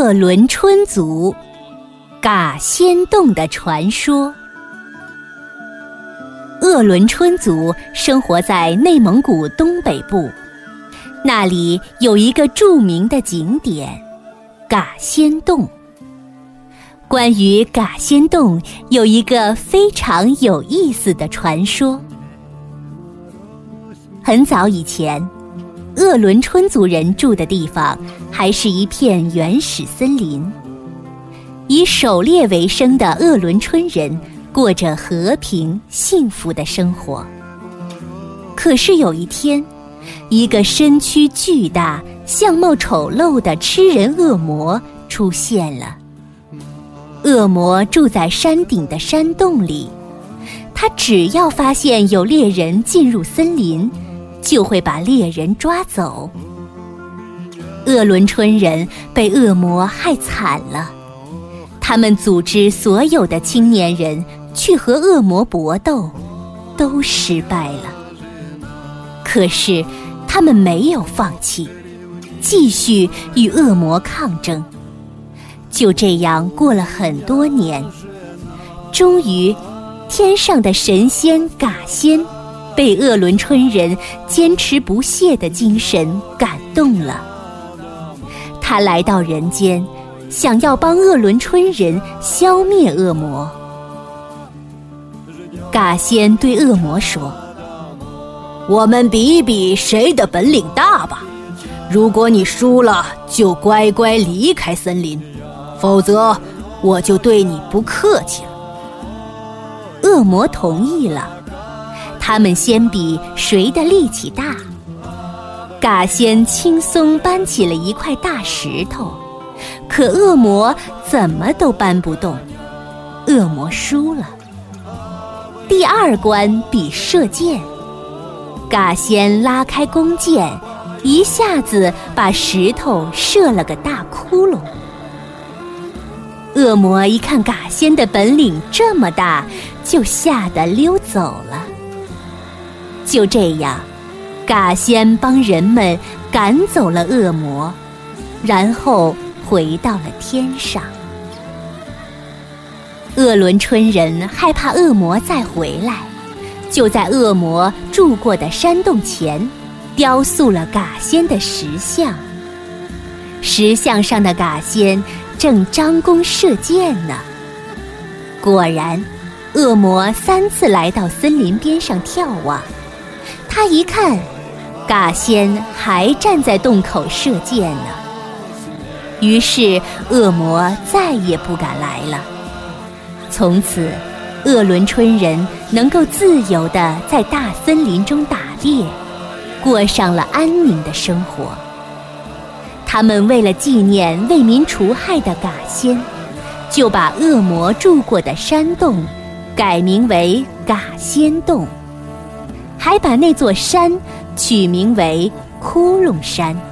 鄂伦春族嘎仙洞的传说。鄂伦春族生活在内蒙古东北部，那里有一个著名的景点——嘎仙洞。关于嘎仙洞，有一个非常有意思的传说。很早以前。鄂伦春族人住的地方还是一片原始森林，以狩猎为生的鄂伦春人过着和平幸福的生活。可是有一天，一个身躯巨大、相貌丑陋的吃人恶魔出现了。恶魔住在山顶的山洞里，他只要发现有猎人进入森林。就会把猎人抓走。鄂伦春人被恶魔害惨了，他们组织所有的青年人去和恶魔搏斗，都失败了。可是他们没有放弃，继续与恶魔抗争。就这样过了很多年，终于，天上的神仙嘎仙。被鄂伦春人坚持不懈的精神感动了，他来到人间，想要帮鄂伦春人消灭恶魔。嘎仙对恶魔说：“我们比一比谁的本领大吧。如果你输了，就乖乖离开森林；否则，我就对你不客气了。”恶魔同意了。他们先比谁的力气大。嘎仙轻松搬起了一块大石头，可恶魔怎么都搬不动，恶魔输了。第二关比射箭，嘎仙拉开弓箭，一下子把石头射了个大窟窿。恶魔一看嘎仙的本领这么大，就吓得溜走了。就这样，嘎仙帮人们赶走了恶魔，然后回到了天上。鄂伦春人害怕恶魔再回来，就在恶魔住过的山洞前，雕塑了嘎仙的石像。石像上的嘎仙正张弓射箭呢。果然，恶魔三次来到森林边上眺望。他一看，嘎仙还站在洞口射箭呢。于是恶魔再也不敢来了。从此，鄂伦春人能够自由地在大森林中打猎，过上了安宁的生活。他们为了纪念为民除害的嘎仙，就把恶魔住过的山洞改名为嘎仙洞。还把那座山取名为窟窿山。